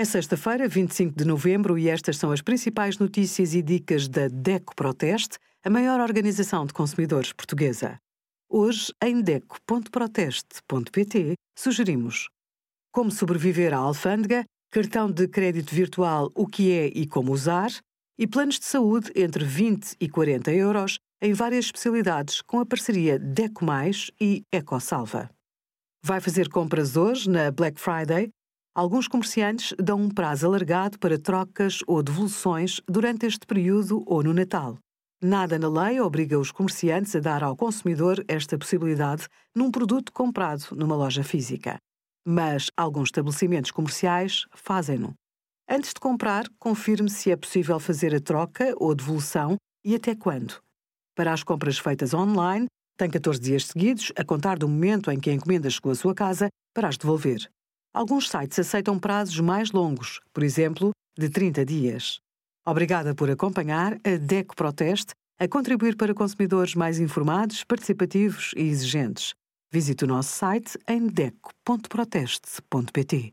É sexta-feira, 25 de novembro, e estas são as principais notícias e dicas da DECO Proteste, a maior organização de consumidores portuguesa. Hoje, em DECO.proteste.pt, sugerimos como sobreviver à alfândega, cartão de crédito virtual, o que é e como usar, e planos de saúde entre 20 e 40 euros em várias especialidades com a parceria DECO Mais e EcoSalva. Vai fazer compras hoje na Black Friday? Alguns comerciantes dão um prazo alargado para trocas ou devoluções durante este período ou no Natal. Nada na lei obriga os comerciantes a dar ao consumidor esta possibilidade num produto comprado numa loja física. Mas alguns estabelecimentos comerciais fazem-no. Antes de comprar, confirme se é possível fazer a troca ou devolução e até quando. Para as compras feitas online, tem 14 dias seguidos, a contar do momento em que a encomenda chegou à sua casa, para as devolver. Alguns sites aceitam prazos mais longos, por exemplo, de 30 dias. Obrigada por acompanhar a DECO Proteste a contribuir para consumidores mais informados, participativos e exigentes. Visite o nosso site em deco.proteste.pt.